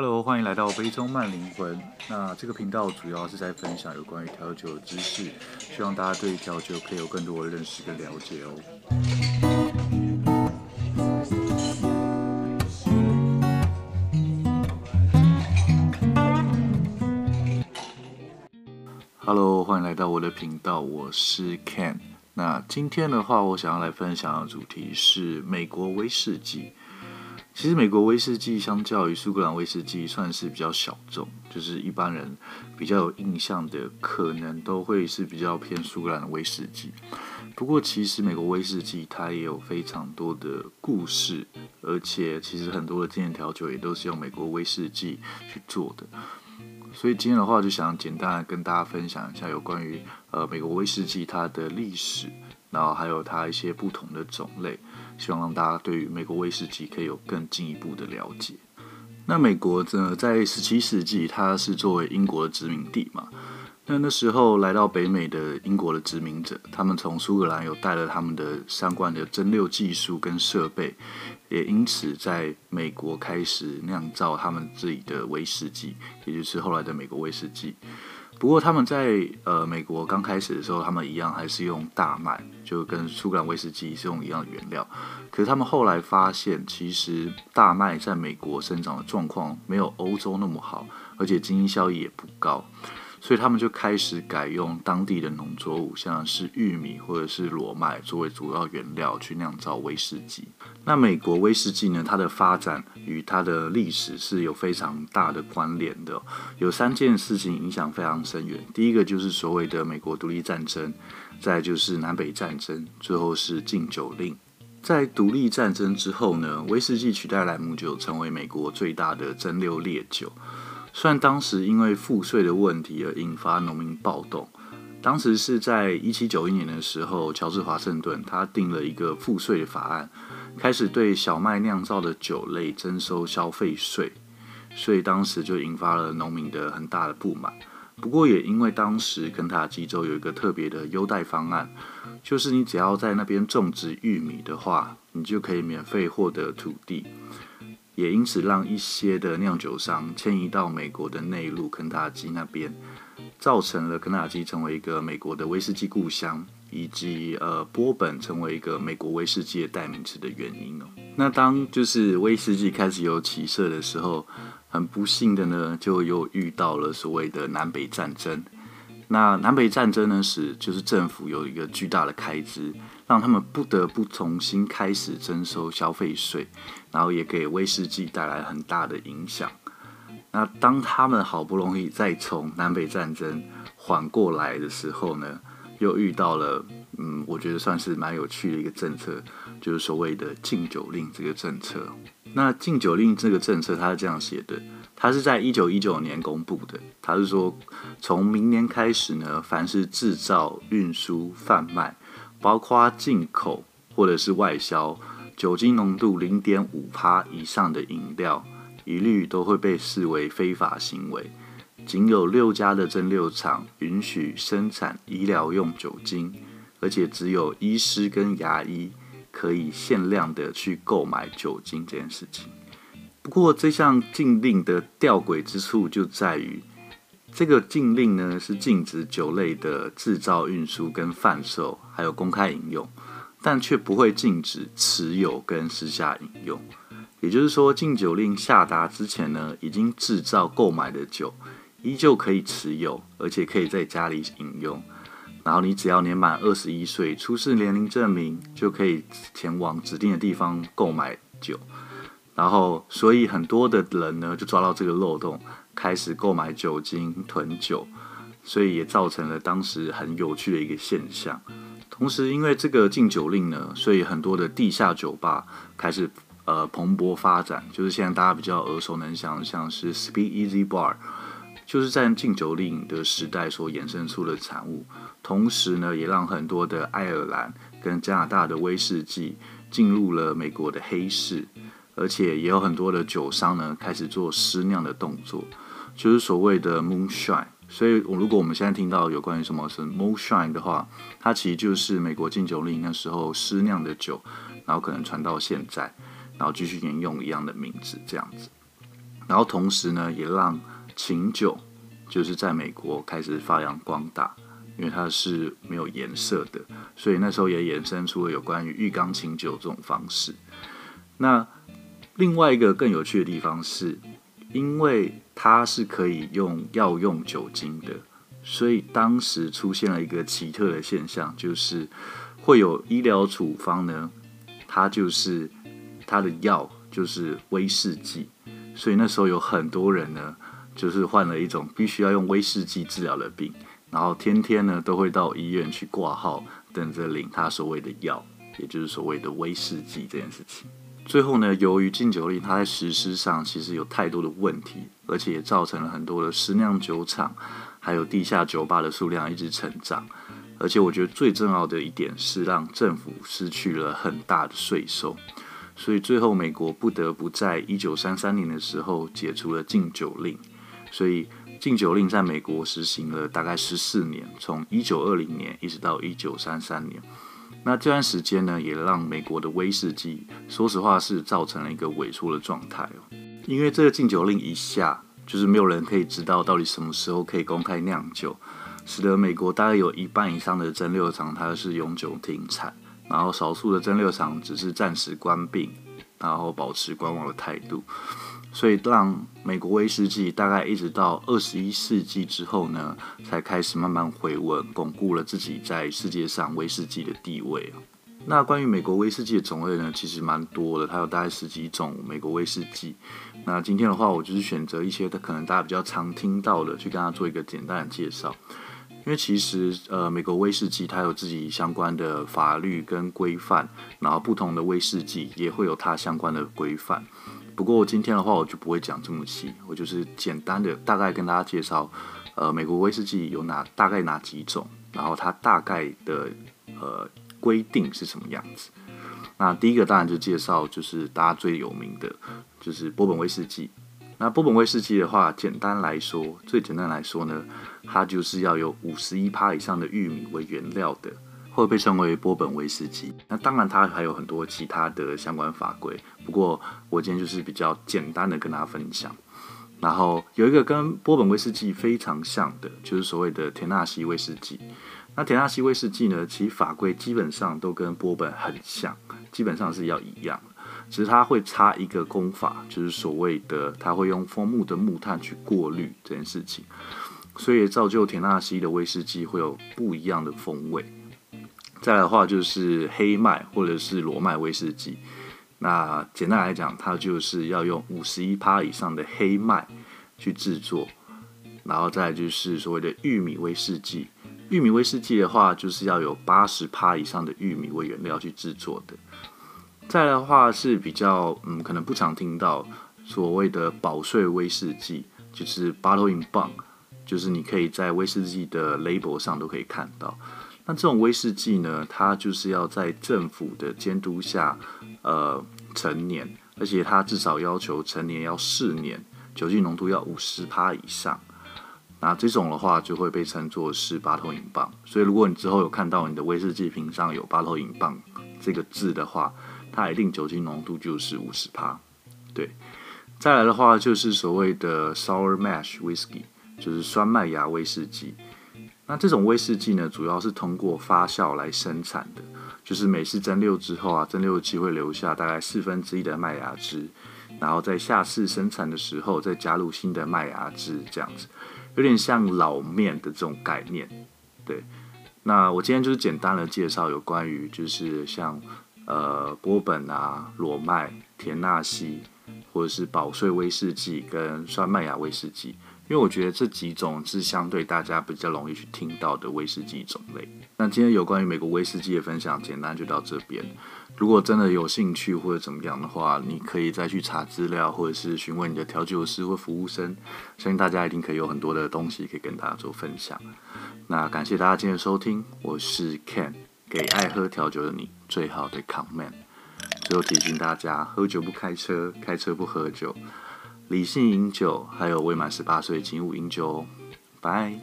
Hello，欢迎来到杯中慢灵魂。那这个频道主要是在分享有关于调酒的知识，希望大家对调酒可以有更多的认识跟了解哦。Hello，欢迎来到我的频道，我是 Ken。那今天的话，我想要来分享的主题是美国威士忌。其实美国威士忌相较于苏格兰威士忌算是比较小众，就是一般人比较有印象的，可能都会是比较偏苏格兰的威士忌。不过其实美国威士忌它也有非常多的故事，而且其实很多的经典调酒也都是用美国威士忌去做的。所以今天的话，就想简单跟大家分享一下有关于呃美国威士忌它的历史，然后还有它一些不同的种类。希望让大家对于美国威士忌可以有更进一步的了解。那美国呢，在十七世纪，它是作为英国的殖民地嘛。那那时候来到北美的英国的殖民者，他们从苏格兰有带了他们的相关的蒸馏技术跟设备，也因此在美国开始酿造他们自己的威士忌，也就是后来的美国威士忌。不过他们在呃美国刚开始的时候，他们一样还是用大麦，就跟苏格兰威士忌是用一样的原料。可是他们后来发现，其实大麦在美国生长的状况没有欧洲那么好，而且经营效益也不高。所以他们就开始改用当地的农作物，像是玉米或者是裸麦作为主要原料去酿造威士忌。那美国威士忌呢，它的发展与它的历史是有非常大的关联的。有三件事情影响非常深远。第一个就是所谓的美国独立战争，再就是南北战争，最后是禁酒令。在独立战争之后呢，威士忌取代朗姆酒成为美国最大的蒸馏烈酒。虽然当时因为赋税的问题而引发农民暴动，当时是在一七九一年的时候，乔治华盛顿他定了一个赋税的法案，开始对小麦酿造的酒类征收消费税，所以当时就引发了农民的很大的不满。不过也因为当时肯塔基州有一个特别的优待方案，就是你只要在那边种植玉米的话，你就可以免费获得土地。也因此让一些的酿酒商迁移到美国的内陆肯塔基那边，造成了肯塔基成为一个美国的威士忌故乡，以及呃波本成为一个美国威士忌的代名词的原因哦。那当就是威士忌开始有起色的时候，很不幸的呢，就又遇到了所谓的南北战争。那南北战争呢，使就是政府有一个巨大的开支，让他们不得不重新开始征收消费税，然后也给威士忌带来很大的影响。那当他们好不容易再从南北战争缓过来的时候呢，又遇到了嗯，我觉得算是蛮有趣的一个政策，就是所谓的禁酒令这个政策。那禁酒令这个政策，它是这样写的。它是在一九一九年公布的。它是说，从明年开始呢，凡是制造、运输、贩卖，包括进口或者是外销，酒精浓度零点五趴以上的饮料，一律都会被视为非法行为。仅有六家的蒸馏厂允许生产医疗用酒精，而且只有医师跟牙医可以限量的去购买酒精这件事情。不过，这项禁令的吊诡之处就在于，这个禁令呢是禁止酒类的制造、运输跟贩售，还有公开饮用，但却不会禁止持有跟私下饮用。也就是说，禁酒令下达之前呢，已经制造、购买的酒依旧可以持有，而且可以在家里饮用。然后你只要年满二十一岁，出示年龄证明，就可以前往指定的地方购买酒。然后，所以很多的人呢，就抓到这个漏洞，开始购买酒精囤酒，所以也造成了当时很有趣的一个现象。同时，因为这个禁酒令呢，所以很多的地下酒吧开始呃蓬勃发展，就是现在大家比较耳熟能详，像是 Speak Easy Bar，就是在禁酒令的时代所衍生出的产物。同时呢，也让很多的爱尔兰跟加拿大的威士忌进入了美国的黑市。而且也有很多的酒商呢，开始做私酿的动作，就是所谓的 moonshine。所以，我如果我们现在听到有关于什么是 moonshine 的话，它其实就是美国禁酒令那时候私酿的酒，然后可能传到现在，然后继续沿用一样的名字这样子。然后同时呢，也让琴酒就是在美国开始发扬光大，因为它是没有颜色的，所以那时候也衍生出了有关于浴缸琴酒这种方式。那另外一个更有趣的地方是，因为它是可以用药用酒精的，所以当时出现了一个奇特的现象，就是会有医疗处方呢，它就是它的药就是威士忌。所以那时候有很多人呢，就是患了一种必须要用威士忌治疗的病，然后天天呢都会到医院去挂号，等着领他所谓的药，也就是所谓的威士忌这件事情。最后呢，由于禁酒令它在实施上其实有太多的问题，而且也造成了很多的私酿酒厂还有地下酒吧的数量一直成长，而且我觉得最重要的一点是让政府失去了很大的税收。所以最后，美国不得不在一九三三年的时候解除了禁酒令。所以禁酒令在美国实行了大概十四年，从一九二零年一直到一九三三年。那这段时间呢，也让美国的威士忌，说实话是造成了一个萎缩的状态哦。因为这个禁酒令一下，就是没有人可以知道到底什么时候可以公开酿酒，使得美国大概有一半以上的蒸馏厂它是永久停产。然后少数的蒸馏厂只是暂时关闭，然后保持观望的态度，所以让美国威士忌大概一直到二十一世纪之后呢，才开始慢慢回稳，巩固了自己在世界上威士忌的地位。那关于美国威士忌的种类呢，其实蛮多的，它有大概十几种美国威士忌。那今天的话，我就是选择一些可能大家比较常听到的，去跟大家做一个简单的介绍。因为其实，呃，美国威士忌它有自己相关的法律跟规范，然后不同的威士忌也会有它相关的规范。不过今天的话，我就不会讲这么细，我就是简单的大概跟大家介绍，呃，美国威士忌有哪大概哪几种，然后它大概的呃规定是什么样子。那第一个当然就介绍就是大家最有名的，就是波本威士忌。那波本威士忌的话，简单来说，最简单来说呢，它就是要有五十一趴以上的玉米为原料的，会被称为波本威士忌。那当然，它还有很多其他的相关法规。不过，我今天就是比较简单的跟大家分享。然后有一个跟波本威士忌非常像的，就是所谓的田纳西威士忌。那田纳西威士忌呢，其法规基本上都跟波本很像，基本上是要一样。其实它会差一个工法，就是所谓的它会用枫木的木炭去过滤这件事情，所以造就田纳西的威士忌会有不一样的风味。再来的话就是黑麦或者是裸麦威士忌，那简单来讲，它就是要用五十一趴以上的黑麦去制作，然后再就是所谓的玉米威士忌，玉米威士忌的话就是要有八十趴以上的玉米为原料去制作的。再来的话是比较嗯，可能不常听到所谓的保税威士忌，就是 bottle in bond，就是你可以在威士忌的 label 上都可以看到。那这种威士忌呢，它就是要在政府的监督下，呃，成年，而且它至少要求成年要四年，酒精浓度要五十趴以上。那这种的话就会被称作是 bottle in bond。所以如果你之后有看到你的威士忌瓶上有 bottle in bond 这个字的话，它一定酒精浓度就是五十趴，对。再来的话就是所谓的 sour mash whiskey，就是酸麦芽威士忌。那这种威士忌呢，主要是通过发酵来生产的，就是每次蒸馏之后啊，蒸馏机会留下大概四分之一的麦芽汁，然后在下次生产的时候再加入新的麦芽汁，这样子，有点像老面的这种概念，对。那我今天就是简单的介绍有关于就是像。呃，波本啊，裸麦、田纳西，或者是保税威士忌跟酸麦芽威士忌，因为我觉得这几种是相对大家比较容易去听到的威士忌种类。那今天有关于美国威士忌的分享，简单就到这边。如果真的有兴趣或者怎么样的话，你可以再去查资料，或者是询问你的调酒师或服务生，相信大家一定可以有很多的东西可以跟大家做分享。那感谢大家今天收听，我是 Ken。给爱喝调酒的你最好的 comment。最后提醒大家：喝酒不开车，开车不喝酒，理性饮酒，还有未满十八岁请勿饮酒哦。拜。